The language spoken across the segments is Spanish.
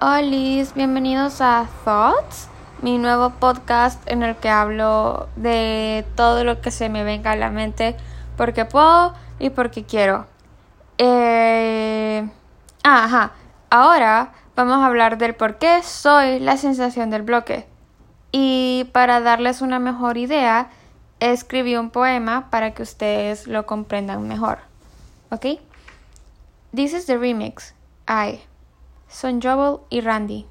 Hola, bienvenidos a Thoughts, mi nuevo podcast en el que hablo de todo lo que se me venga a la mente porque puedo y porque quiero. Eh... Ah, ajá, ahora vamos a hablar del por qué soy la sensación del bloque. Y para darles una mejor idea, escribí un poema para que ustedes lo comprendan mejor. ¿Ok? This is the remix. I. Son Joel y Randy,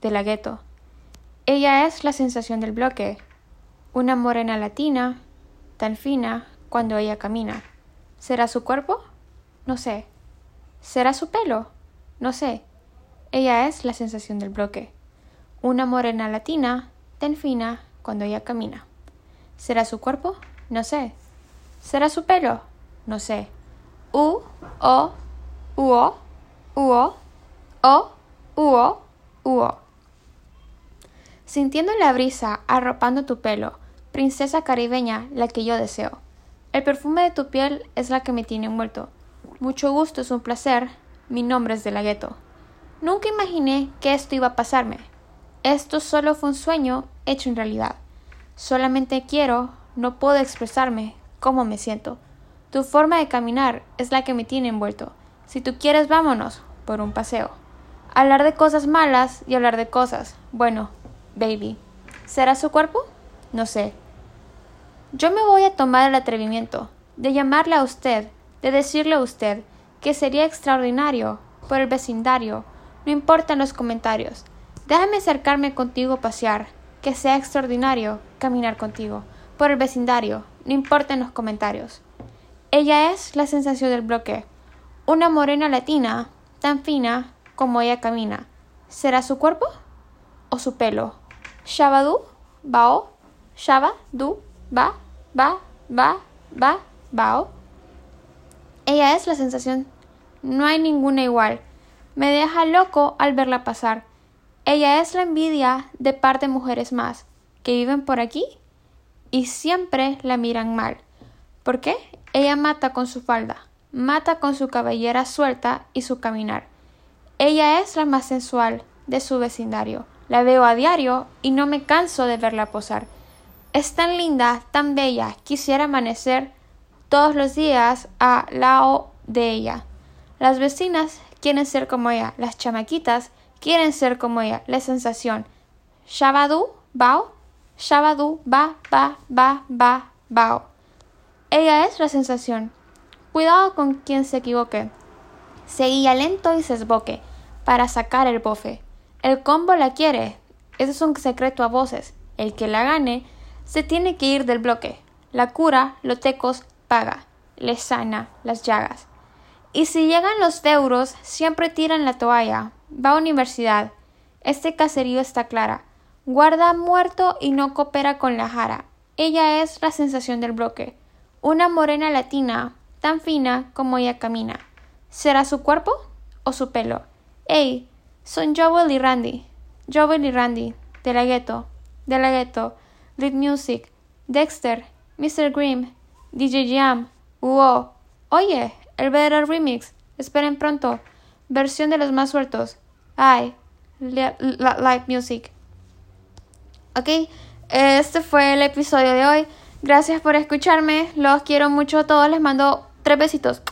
de la gueto. Ella es la sensación del bloque, una morena latina, tan fina cuando ella camina. ¿Será su cuerpo? No sé. ¿Será su pelo? No sé. Ella es la sensación del bloque, una morena latina, tan fina cuando ella camina. ¿Será su cuerpo? No sé. ¿Será su pelo? No sé. U, O, U, O, U, O. O, uo, uo. Sintiendo la brisa arropando tu pelo, princesa caribeña, la que yo deseo. El perfume de tu piel es la que me tiene envuelto. Mucho gusto es un placer. Mi nombre es de la gueto. Nunca imaginé que esto iba a pasarme. Esto solo fue un sueño hecho en realidad. Solamente quiero, no puedo expresarme cómo me siento. Tu forma de caminar es la que me tiene envuelto. Si tú quieres, vámonos por un paseo. Hablar de cosas malas y hablar de cosas. Bueno, baby. ¿Será su cuerpo? No sé. Yo me voy a tomar el atrevimiento de llamarle a usted, de decirle a usted que sería extraordinario por el vecindario. No importan los comentarios. Déjame acercarme contigo a pasear. Que sea extraordinario caminar contigo. Por el vecindario. No importan los comentarios. Ella es la sensación del bloque. Una morena latina, tan fina como ella camina. ¿Será su cuerpo o su pelo? Shabadu, bao, shaba, du, ba, ba, ba, ba, bao. Ella es la sensación. No hay ninguna igual. Me deja loco al verla pasar. Ella es la envidia de par de mujeres más que viven por aquí y siempre la miran mal. ¿Por qué? Ella mata con su falda, mata con su cabellera suelta y su caminar. Ella es la más sensual de su vecindario. La veo a diario y no me canso de verla posar. Es tan linda, tan bella, quisiera amanecer todos los días a lado de ella. Las vecinas quieren ser como ella, las chamaquitas quieren ser como ella, la sensación. Shabadu, bao, Shabadu, ba, ba, ba, ba, bao. Ella es la sensación. Cuidado con quien se equivoque. Seguía lento y se esboque para sacar el bofe. El combo la quiere. Ese es un secreto a voces. El que la gane se tiene que ir del bloque. La cura, los tecos, paga. Le sana las llagas. Y si llegan los euros, siempre tiran la toalla. Va a universidad. Este caserío está clara. Guarda muerto y no coopera con la jara. Ella es la sensación del bloque. Una morena latina, tan fina como ella camina. ¿Será su cuerpo o su pelo? Hey, son Joel y Randy. Joel y Randy, de la Ghetto, de la Ghetto, Lead Music, Dexter, Mr. Grimm, DJ Jam, Uo. Oye, el verdadero remix. Esperen pronto. Versión de los más sueltos. Ay, live music. Ok, este fue el episodio de hoy. Gracias por escucharme. Los quiero mucho a todos. Les mando tres besitos.